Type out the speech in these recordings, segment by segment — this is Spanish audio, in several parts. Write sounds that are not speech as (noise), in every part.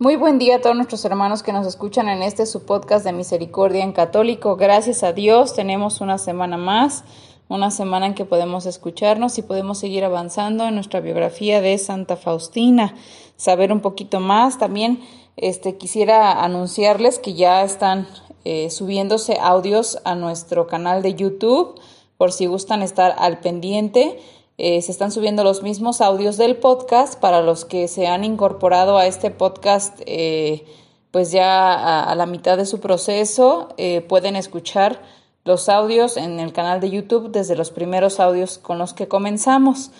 Muy buen día a todos nuestros hermanos que nos escuchan en este su podcast de Misericordia en Católico. Gracias a Dios tenemos una semana más, una semana en que podemos escucharnos y podemos seguir avanzando en nuestra biografía de Santa Faustina, saber un poquito más. También este, quisiera anunciarles que ya están eh, subiéndose audios a nuestro canal de YouTube por si gustan estar al pendiente. Eh, se están subiendo los mismos audios del podcast para los que se han incorporado a este podcast eh, pues ya a, la mitad de su proceso eh, pueden escuchar los audios en el canal de YouTube desde los primeros audios con los que comenzamos.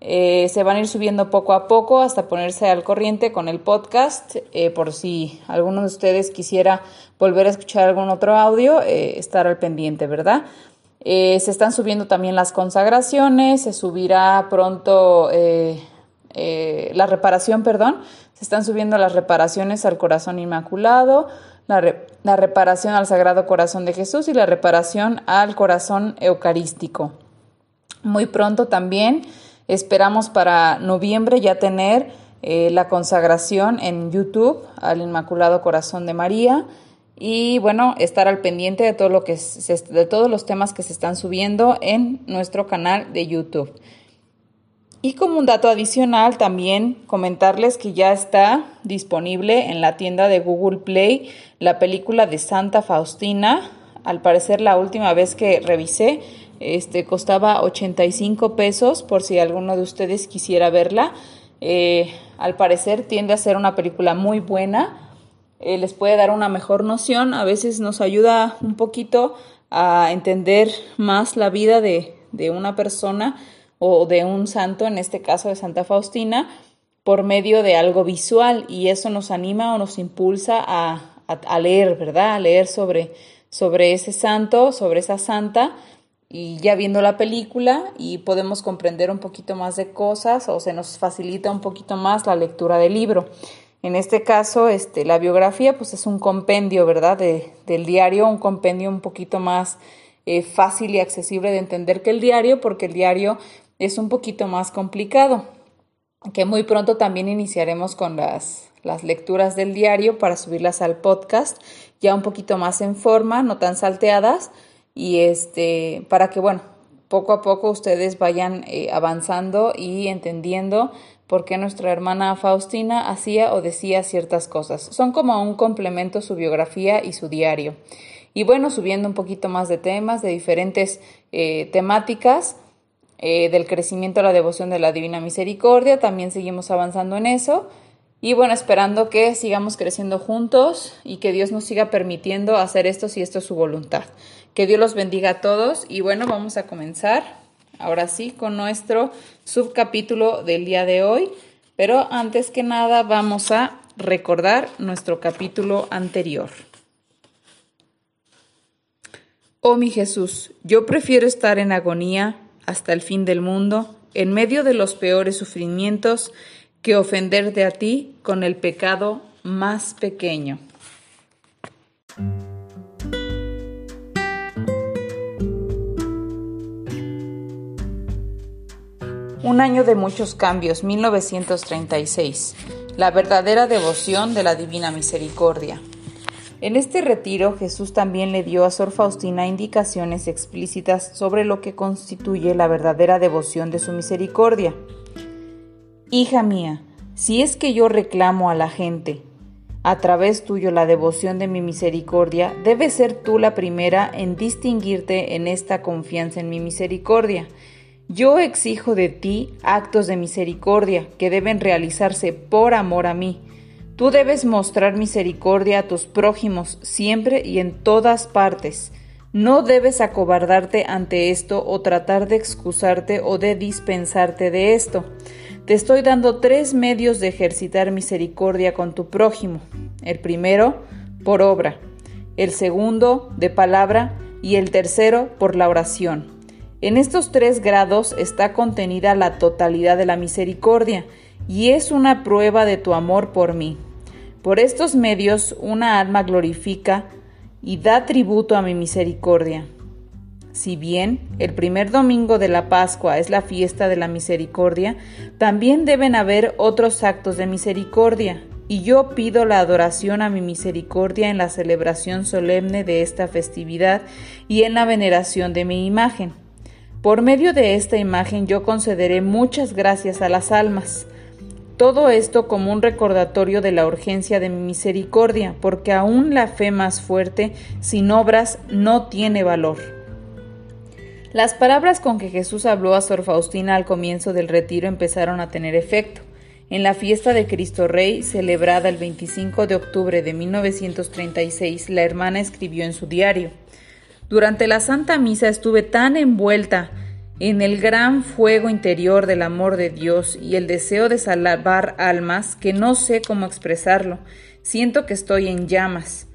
se van a ir subiendo poco a poco hasta ponerse al corriente con el podcast. por si alguno de ustedes quisiera volver a escuchar algún otro audio, estar al pendiente, ¿verdad? Eh, se están subiendo también las consagraciones, se subirá pronto eh, eh, la reparación, perdón, se están subiendo las reparaciones al corazón inmaculado, la, la, reparación al Sagrado Corazón de Jesús y la reparación al corazón eucarístico. Muy pronto también esperamos para noviembre ya tener la consagración en YouTube al Inmaculado Corazón de María y bueno, estar al pendiente de todo lo que de todos los temas que se están subiendo en nuestro canal de YouTube. Y como un dato adicional, también comentarles que ya está disponible en la tienda de Google Play la película de Santa Faustina. Al parecer la última vez que revisé, este costaba 85 pesos por si alguno de ustedes quisiera verla. Eh, al parecer tiende a ser una película muy buena eh, les puede dar una mejor noción, a veces nos ayuda un poquito a entender más la vida de, una persona o de un santo, en este caso de Santa Faustina, por medio de algo visual y eso nos anima o nos impulsa a, leer, ¿verdad? A leer sobre, sobre ese santo, sobre esa santa y ya viendo la película y podemos comprender un poquito más de cosas o se nos facilita un poquito más la lectura del libro. En este caso, este, la biografía pues es un compendio, ¿verdad? De, del diario, un compendio un poquito más eh, fácil y accesible de entender que el diario, porque el diario es un poquito más complicado. Que muy pronto también iniciaremos con las, las lecturas del diario para subirlas al podcast, ya un poquito más en forma, no tan salteadas, y este, para que, bueno, poco a poco ustedes vayan eh, avanzando y entendiendo por qué nuestra hermana Faustina hacía o decía ciertas cosas. Son como un complemento su biografía y su diario. Y bueno, subiendo un poquito más de temas, de diferentes eh, temáticas, eh, del crecimiento a la devoción de la Divina Misericordia, también seguimos avanzando en eso. Y bueno, esperando que sigamos creciendo juntos y que Dios nos siga permitiendo hacer esto si esto es su voluntad. Que Dios los bendiga a todos y bueno, vamos a comenzar ahora sí con nuestro subcapítulo del día de hoy, pero antes que nada vamos a recordar nuestro capítulo anterior. Oh mi Jesús, yo prefiero estar en agonía hasta el fin del mundo, en medio de los peores sufrimientos, que ofenderte a ti con el pecado más pequeño. Un año de muchos cambios, 1936. La verdadera devoción de la Divina Misericordia. En este retiro Jesús también le dio a Sor Faustina indicaciones explícitas sobre lo que constituye la verdadera devoción de su misericordia. Hija mía, si es que yo reclamo a la gente, a través tuyo la devoción de mi misericordia, debes ser tú la primera en distinguirte en esta confianza en mi misericordia yo exijo de ti actos de misericordia que deben realizarse por amor a mí. Tú debes mostrar misericordia a tus prójimos siempre y en todas partes. No debes acobardarte ante esto o tratar de excusarte o de dispensarte de esto. Te estoy dando tres medios de ejercitar misericordia con tu prójimo. El primero, por obra. El segundo, de palabra. Y el tercero, por la oración. En estos tres grados está contenida la totalidad de la misericordia, y es una prueba de tu amor por mí. Por estos medios una alma glorifica y da tributo a mi misericordia. Si bien el primer domingo de la Pascua es la fiesta de la misericordia, también deben haber otros actos de misericordia, y yo pido la adoración a mi misericordia en la celebración solemne de esta festividad y en la veneración de mi imagen. Por medio de esta imagen yo concederé muchas gracias a las almas, todo esto como un recordatorio de la urgencia de mi misericordia, porque aún la fe más fuerte, sin obras, no tiene valor. Las palabras con que Jesús habló a Sor Faustina al comienzo del retiro empezaron a tener efecto. En la fiesta de Cristo Rey, celebrada el 25 de octubre de 1936, la hermana escribió en su diario, Durante la Santa Misa estuve tan envuelta en el gran fuego interior del amor de Dios y el deseo de salvar almas que no sé cómo expresarlo. Siento que estoy en llamas.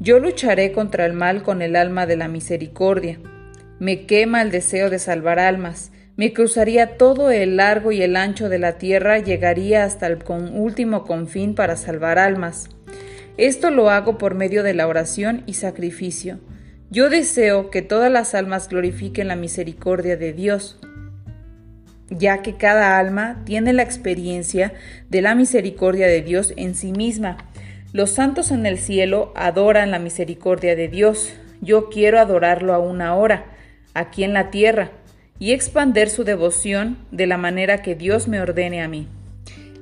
Yo lucharé contra el mal con el alma de la misericordia. Me quema el deseo de salvar almas. Me cruzaría todo el largo y el ancho de la tierra, llegaría hasta el último confín para salvar almas. Esto lo hago por medio de la oración y sacrificio. Yo deseo que todas las almas glorifiquen la misericordia de Dios, ya que cada alma tiene la experiencia de la misericordia de Dios en sí misma. Los santos en el cielo adoran la misericordia de Dios. Yo quiero adorarlo aún ahora, aquí en la tierra, y expander su devoción de la manera que Dios me ordene a mí.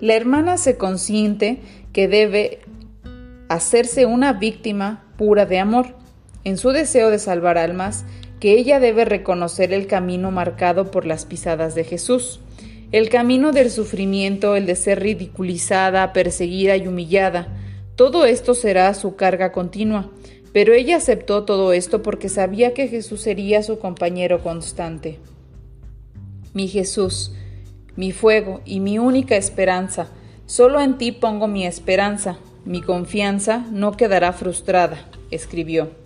La hermana se consiente que debe hacerse una víctima pura de amor en su deseo de salvar almas, que ella debe reconocer el camino marcado por las pisadas de Jesús, el camino del sufrimiento, el de ser ridiculizada, perseguida y humillada. Todo esto será su carga continua, pero ella aceptó todo esto porque sabía que Jesús sería su compañero constante. Mi Jesús, mi fuego y mi única esperanza, solo en ti pongo mi esperanza, mi confianza no quedará frustrada, escribió.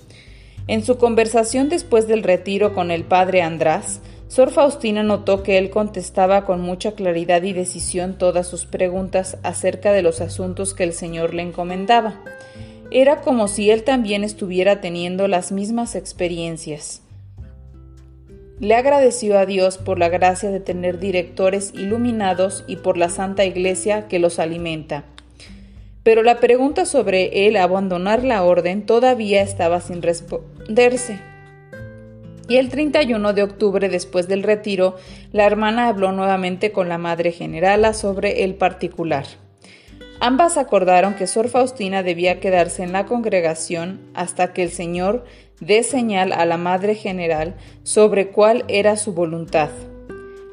En su conversación después del retiro con el padre András, Sor Faustina notó que él contestaba con mucha claridad y decisión todas sus preguntas acerca de los asuntos que el Señor le encomendaba. Era como si él también estuviera teniendo las mismas experiencias. Le agradeció a Dios por la gracia de tener directores iluminados y por la Santa Iglesia que los alimenta pero la pregunta sobre él abandonar la orden todavía estaba sin responderse. Y el 31 de octubre, después del retiro, la hermana habló nuevamente con la Madre Generala sobre el particular. Ambas acordaron que Sor Faustina debía quedarse en la congregación hasta que el Señor dé señal a la Madre General sobre cuál era su voluntad.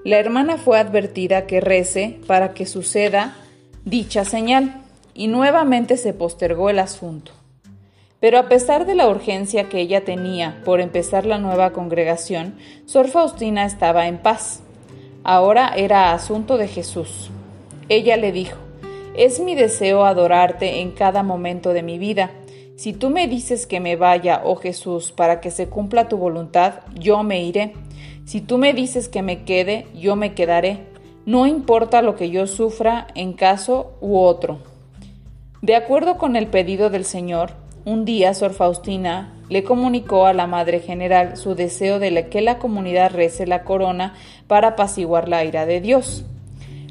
La hermana fue advertida que rece para que suceda dicha señal y nuevamente se postergó el asunto. Pero a pesar de la urgencia que ella tenía por empezar la nueva congregación, Sor Faustina estaba en paz. Ahora era asunto de Jesús. Ella le dijo, es mi deseo adorarte en cada momento de mi vida. Si tú me dices que me vaya, oh Jesús, para que se cumpla tu voluntad, yo me iré. Si tú me dices que me quede, yo me quedaré. No importa lo que yo sufra en caso u otro. De acuerdo con el pedido del Señor, un día Sor Faustina le comunicó a la Madre General su deseo de que la comunidad rece la corona para apaciguar la ira de Dios.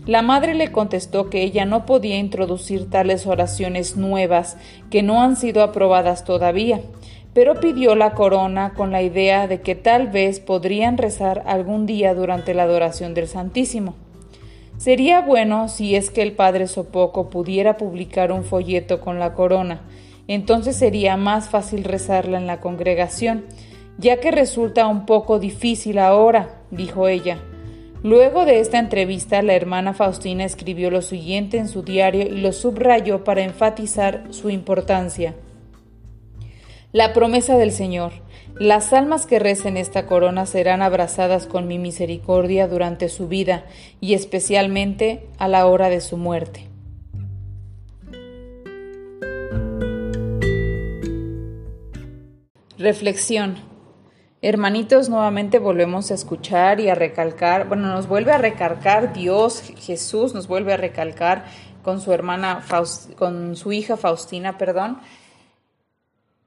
La madre le contestó que ella no podía introducir tales oraciones nuevas que no han sido aprobadas todavía, pero pidió la corona con la idea de que tal vez podrían rezar algún día durante la adoración del Santísimo. Sería bueno si es que el padre Sopoco pudiera publicar un folleto con la corona, entonces sería más fácil rezarla en la congregación, ya que resulta un poco difícil ahora, dijo ella. Luego de esta entrevista, la hermana Faustina escribió lo siguiente en su diario y lo subrayó para enfatizar su importancia. La promesa del Señor. Las almas que recen esta corona serán abrazadas con mi misericordia durante su vida y especialmente a la hora de su muerte. Reflexión. Hermanitos, nuevamente volvemos a escuchar y a recalcar, bueno, nos vuelve a recalcar Dios, Jesús nos vuelve a recalcar con su hermana, con su hija Faustina, perdón,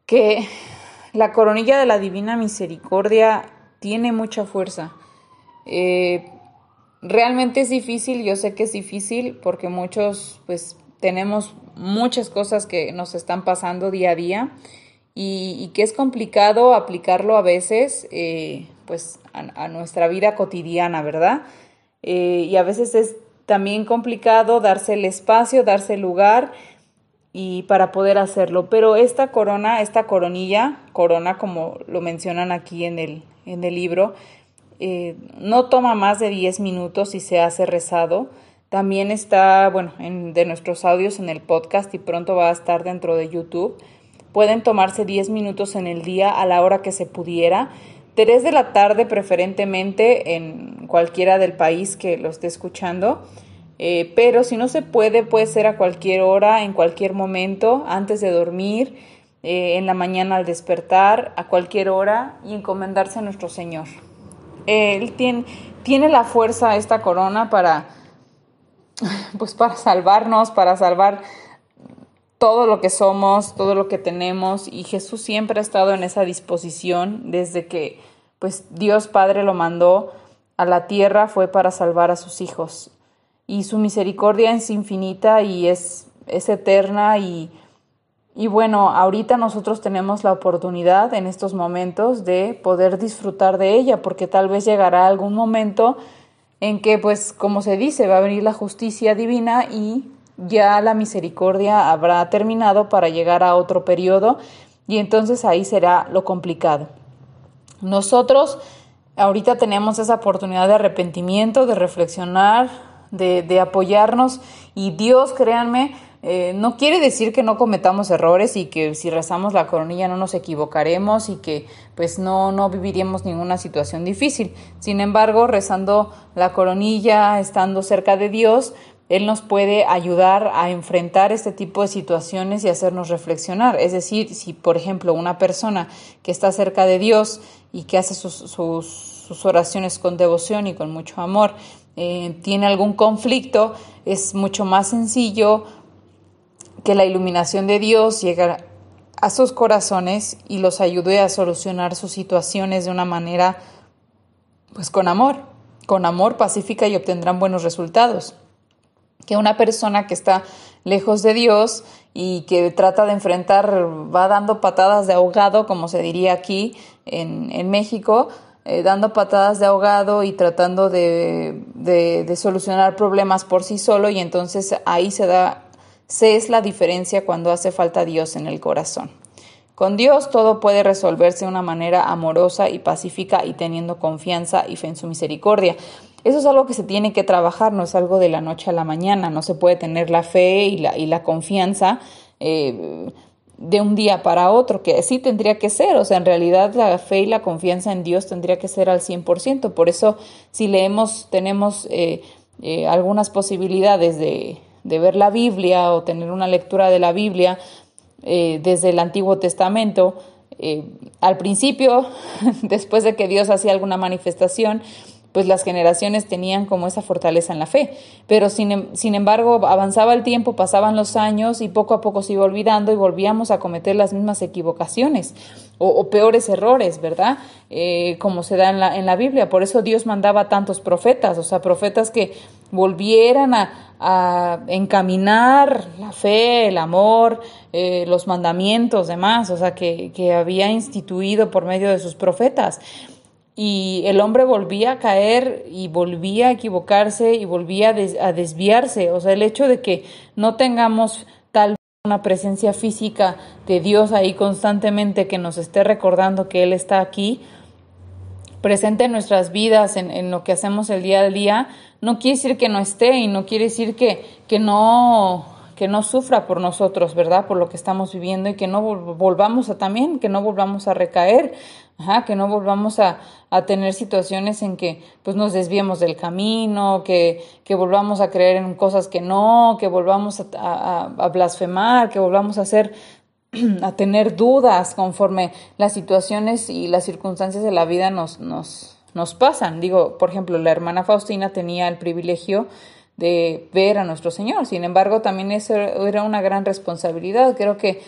que la coronilla de la Divina Misericordia tiene mucha fuerza. Eh, realmente es difícil, yo sé que es difícil porque muchos pues tenemos muchas cosas que nos están pasando día a día y, que es complicado aplicarlo a veces eh, pues a, nuestra vida cotidiana, ¿verdad? Eh, y a veces es también complicado darse el espacio, darse el lugar y para poder hacerlo. Pero esta corona, esta coronilla, corona como lo mencionan aquí en el, en el libro, eh, no toma más de 10 minutos y se hace rezado. También está, bueno, en, de nuestros audios en el podcast y pronto va a estar dentro de YouTube. Pueden tomarse 10 minutos en el día a la hora que se pudiera. 3 de la tarde preferentemente en cualquiera del país que lo esté escuchando. Eh, pero si no se puede, puede ser a cualquier hora, en cualquier momento, antes de dormir, eh, en la mañana al despertar, a cualquier hora y encomendarse a nuestro Señor. Él tiene, tiene la fuerza, esta corona, para, (laughs) pues para salvarnos, para salvar todo lo que somos, todo lo que tenemos y Jesús siempre ha estado en esa disposición desde que pues Dios Padre lo mandó a la tierra fue para salvar a sus hijos y su misericordia es infinita y es, es eterna y, y bueno, ahorita nosotros tenemos la oportunidad en estos momentos de poder disfrutar de ella, porque tal vez llegará algún momento en que, pues, como se dice, va a venir la justicia divina y ya la misericordia habrá terminado para llegar a otro periodo y entonces ahí será lo complicado. Nosotros ahorita tenemos esa oportunidad de arrepentimiento, de reflexionar, de, apoyarnos y Dios, créanme, eh, no quiere decir que no cometamos errores y que si rezamos la coronilla no nos equivocaremos y que pues no, no viviríamos ninguna situación difícil. Sin embargo, rezando la coronilla, estando cerca de Dios, Él nos puede ayudar a enfrentar este tipo de situaciones y hacernos reflexionar. Es decir, si por ejemplo una persona que está cerca de Dios y que hace sus, sus, sus oraciones con devoción y con mucho amor, eh, tiene algún conflicto, es mucho más sencillo que la iluminación de Dios llegue a sus corazones y los ayude a solucionar sus situaciones de una manera, pues con amor, con amor pacífica y obtendrán buenos resultados. Que una persona que está lejos de Dios y que trata de enfrentar, va dando patadas de ahogado, como se diría aquí en, en México, eh, dando patadas de ahogado y tratando de, de, solucionar problemas por sí solo y entonces ahí se da, se es la diferencia cuando hace falta Dios en el corazón. Con Dios todo puede resolverse de una manera amorosa y pacífica y teniendo confianza y fe en su misericordia. Eso es algo que se tiene que trabajar, no es algo de la noche a la mañana, no se puede tener la fe y la, y la confianza eh, de un día para otro, que así tendría que ser, o sea, en realidad la fe y la confianza en Dios tendría que ser al 100%, por eso si leemos, tenemos eh, eh, algunas posibilidades de, de, ver la Biblia o tener una lectura de la Biblia eh, desde el Antiguo Testamento, al principio, (laughs) después de que Dios hacía alguna manifestación, pues las generaciones tenían como esa fortaleza en la fe. Pero sin, em, sin, embargo, avanzaba el tiempo, pasaban los años y poco a poco se iba olvidando y volvíamos a cometer las mismas equivocaciones o, peores errores, ¿verdad? Eh, como se da en la, en la Biblia. Por eso Dios mandaba tantos profetas, o sea, profetas que volvieran a, encaminar la fe, el amor, eh, los mandamientos, demás, o sea, que, que había instituido por medio de sus profetas y el hombre volvía a caer y volvía a equivocarse y volvía a, desviarse. O sea, el hecho de que no tengamos tal una presencia física de Dios ahí constantemente que nos esté recordando que Él está aquí, presente en nuestras vidas, en, en, lo que hacemos el día al día, no quiere decir que no esté y no quiere decir que, que no que no sufra por nosotros, ¿verdad? Por lo que estamos viviendo y que no volvamos a también, que no volvamos a recaer, ajá, que no volvamos a, a, tener situaciones en que pues nos desviemos del camino, que, que volvamos a creer en cosas que no, que volvamos a, blasfemar, que volvamos a hacer (clears throat) a tener dudas conforme las situaciones y las circunstancias de la vida nos, nos, nos pasan. Digo, por ejemplo, la hermana Faustina tenía el privilegio de ver a nuestro Señor. Sin embargo, también eso era una gran responsabilidad. Creo que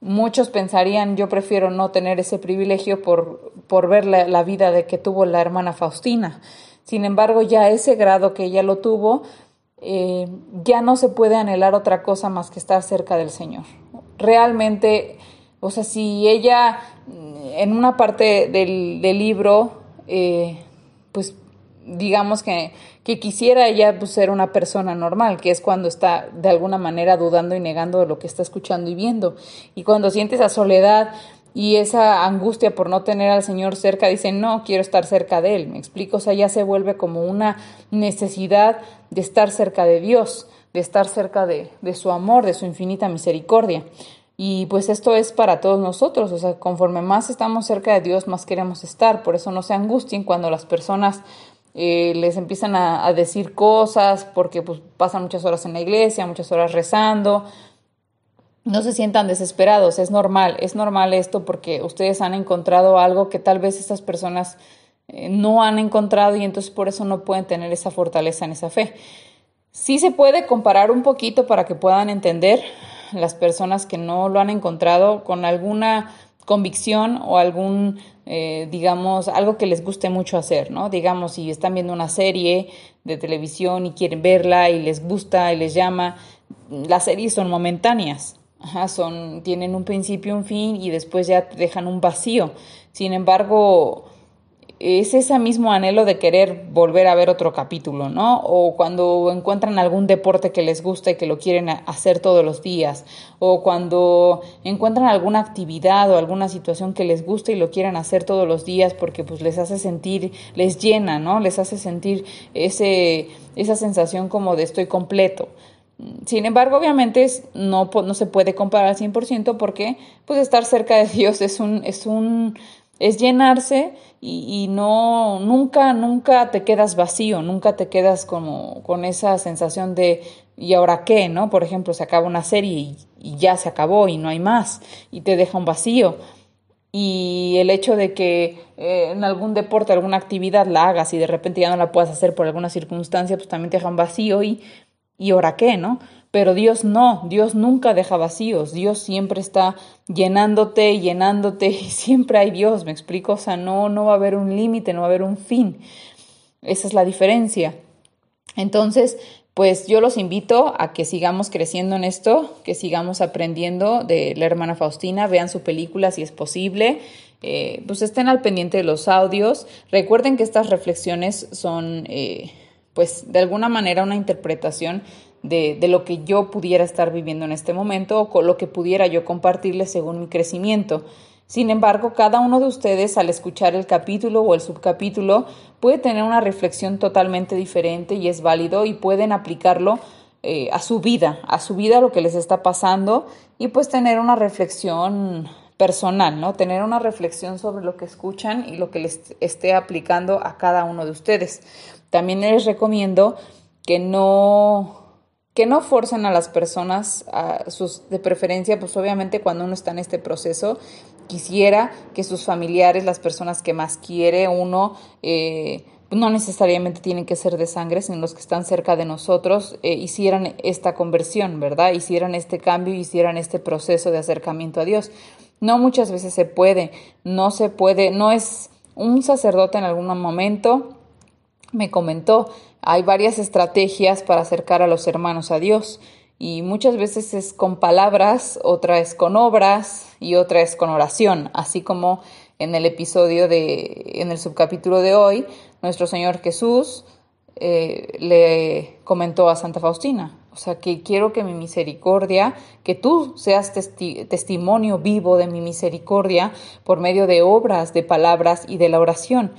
muchos pensarían, yo prefiero no tener ese privilegio por, por ver la, vida de que tuvo la hermana Faustina. Sin embargo, ya ese grado que ella lo tuvo, eh, ya no se puede anhelar otra cosa más que estar cerca del Señor. Realmente, o sea, si ella en una parte del, del libro, eh, pues digamos que, que quisiera ella pues, ser una persona normal, que es cuando está de alguna manera dudando y negando de lo que está escuchando y viendo. Y cuando siente esa soledad y esa angustia por no tener al Señor cerca, dice, no, quiero estar cerca de Él. Me explico, o sea, ya se vuelve como una necesidad de estar cerca de Dios, de estar cerca de, de su amor, de su infinita misericordia. Y pues esto es para todos nosotros, o sea, conforme más estamos cerca de Dios, más queremos estar. Por eso no se angustien cuando las personas eh, les empiezan a, decir cosas porque pues, pasan muchas horas en la iglesia, muchas horas rezando. No se sientan desesperados, es normal, es normal esto porque ustedes han encontrado algo que tal vez estas personas eh, no han encontrado y entonces por eso no pueden tener esa fortaleza en esa fe. Sí se puede comparar un poquito para que puedan entender las personas que no lo han encontrado con alguna convicción o algún, eh, digamos, algo que les guste mucho hacer, ¿no? Digamos, si están viendo una serie de televisión y quieren verla y les gusta y les llama, las series son momentáneas, son, tienen un principio, un fin y después ya dejan un vacío. Sin embargo, es ese mismo anhelo de querer volver a ver otro capítulo, ¿no? O cuando encuentran algún deporte que les gusta y que lo quieren hacer todos los días, o cuando encuentran alguna actividad o alguna situación que les gusta y lo quieren hacer todos los días porque pues les hace sentir, les llena, ¿no? Les hace sentir ese, esa sensación como de estoy completo. Sin embargo, obviamente no, no se puede comparar al 100% porque pues estar cerca de Dios es un, es un es llenarse y, no, nunca, nunca te quedas vacío, nunca te quedas como con esa sensación de ¿y ahora qué? ¿no? Por ejemplo, se acaba una serie y, ya se acabó y no hay más y te deja un vacío. Y el hecho de que eh, en algún deporte, alguna actividad la hagas y de repente ya no la puedas hacer por alguna circunstancia, pues también te deja un vacío y ¿y ahora qué? ¿no? Pero Dios no, Dios nunca deja vacíos, Dios siempre está llenándote, llenándote (laughs) y siempre hay Dios, me explico, o sea, no, no va a haber un límite, no va a haber un fin. Esa es la diferencia. Entonces, pues yo los invito a que sigamos creciendo en esto, que sigamos aprendiendo de la hermana Faustina, vean su película si es posible, eh, pues estén al pendiente de los audios. Recuerden que estas reflexiones son, eh, pues de alguna manera, una interpretación de, de, lo que yo pudiera estar viviendo en este momento o con lo que pudiera yo compartirles según mi crecimiento. Sin embargo, cada uno de ustedes al escuchar el capítulo o el subcapítulo puede tener una reflexión totalmente diferente y es válido y pueden aplicarlo eh, a su vida, a su vida, lo que les está pasando y pues tener una reflexión personal, ¿no? Tener una reflexión sobre lo que escuchan y lo que les esté aplicando a cada uno de ustedes. También les recomiendo que no que no forcen a las personas a de preferencia, pues obviamente cuando uno está en este proceso, quisiera que sus familiares, las personas que más quiere uno, eh, no necesariamente tienen que ser de sangre, sino los que están cerca de nosotros, eh, hicieran esta conversión, ¿verdad? Hicieran este cambio, hicieran este proceso de acercamiento a Dios. No muchas veces se puede, no se puede, no es un sacerdote en algún momento me comentó, hay varias estrategias para acercar a los hermanos a Dios y muchas veces es con palabras, otra es con obras y otra es con oración, así como en el episodio de, en el subcapítulo de hoy, nuestro Señor Jesús eh, le comentó a Santa Faustina, o sea, que quiero que mi misericordia, que tú seas testimonio vivo de mi misericordia por medio de obras, de palabras y de la oración.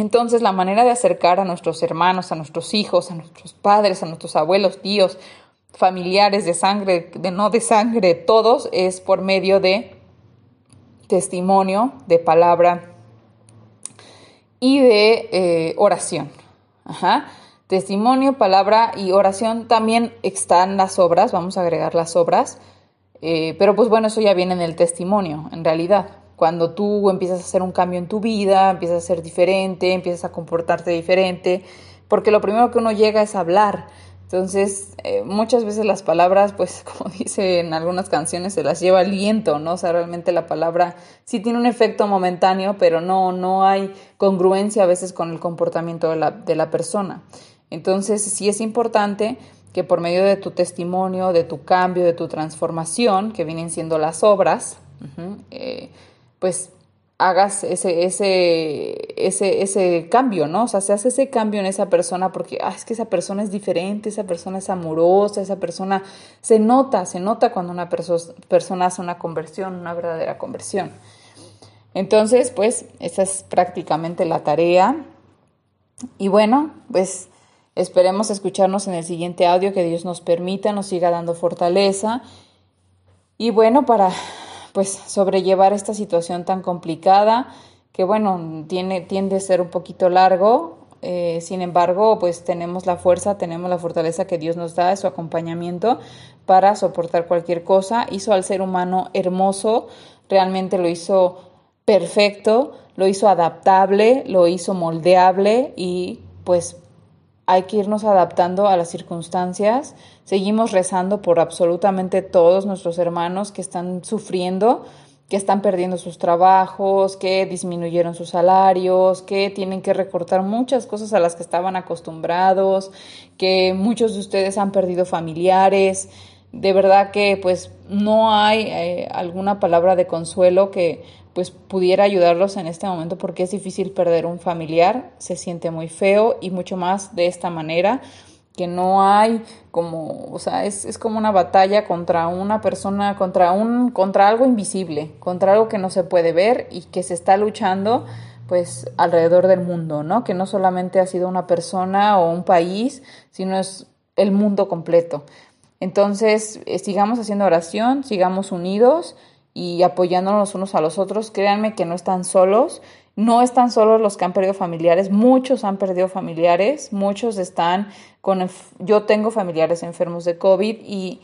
Entonces la manera de acercar a nuestros hermanos, a nuestros hijos, a nuestros padres, a nuestros abuelos, tíos, familiares de sangre, de no de sangre, todos, es por medio de testimonio, de palabra y de eh, oración. Ajá. Testimonio, palabra y oración también están las obras, vamos a agregar las obras, eh, pero pues bueno, eso ya viene en el testimonio, en realidad. Cuando tú empiezas a hacer un cambio en tu vida, empiezas a ser diferente, empiezas a comportarte diferente, porque lo primero que uno llega es hablar. Entonces, eh, muchas veces las palabras, pues (laughs) como dice en algunas canciones, se las lleva el viento, ¿no? O sea, realmente la palabra sí tiene un efecto momentáneo, pero no, no hay congruencia a veces con el comportamiento de la, de la persona. Entonces, sí es importante que por medio de tu testimonio, de tu cambio, de tu transformación, que vienen siendo las obras, eh, pues hagas ese, ese, ese, ese cambio, ¿no? O sea, se hace ese cambio en esa persona porque ah, es que esa persona es diferente, esa persona es amorosa, esa persona se nota, se nota cuando una persona hace una conversión, una verdadera conversión. Entonces, pues, esa es prácticamente la tarea. Y bueno, pues esperemos escucharnos en el siguiente audio, que Dios nos permita, nos siga dando fortaleza. Y bueno, para pues sobrellevar esta situación tan complicada que bueno, tiene, tiende a ser un poquito largo, eh, sin embargo, pues tenemos la fuerza, tenemos la fortaleza que Dios nos da, su acompañamiento para soportar cualquier cosa. Hizo al ser humano hermoso, realmente lo hizo perfecto, lo hizo adaptable, lo hizo moldeable y pues hay que irnos adaptando a las circunstancias. Seguimos rezando por absolutamente todos nuestros hermanos que están sufriendo, que están perdiendo sus trabajos, que disminuyeron sus salarios, que tienen que recortar muchas cosas a las que estaban acostumbrados, que muchos de ustedes han perdido familiares. De verdad que pues no hay eh, alguna palabra de consuelo que pues pudiera ayudarlos en este momento porque es difícil perder un familiar, se siente muy feo y mucho más de esta manera que no hay como, o sea, es, es, como una batalla contra una persona, contra un, contra algo invisible, contra algo que no se puede ver y que se está luchando pues alrededor del mundo, ¿no? Que no solamente ha sido una persona o un país, sino es el mundo completo. Entonces, eh, sigamos haciendo oración, sigamos unidos y apoyándonos unos a los otros. Créanme que no están solos, no están solos los que han perdido familiares, muchos han perdido familiares, muchos están con, yo tengo familiares enfermos de COVID y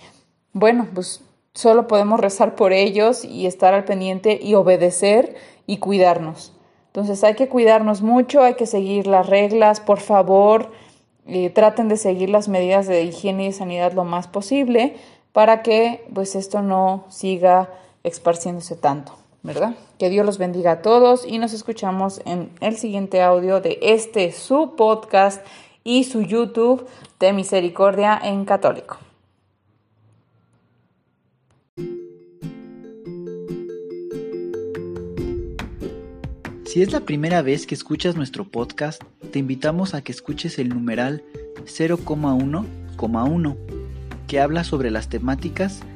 bueno, pues solo podemos rezar por ellos y estar al pendiente y obedecer y cuidarnos. Entonces hay que cuidarnos mucho, hay que seguir las reglas, por favor, eh, traten de seguir las medidas de higiene y sanidad lo más posible para que pues esto no siga esparciéndose tanto, ¿verdad? Que Dios los bendiga a todos y nos escuchamos en el siguiente audio de este su podcast y su YouTube de Misericordia en Católico. Si es la primera vez que escuchas nuestro podcast, te invitamos a que escuches el numeral 0,1,1, que habla sobre las temáticas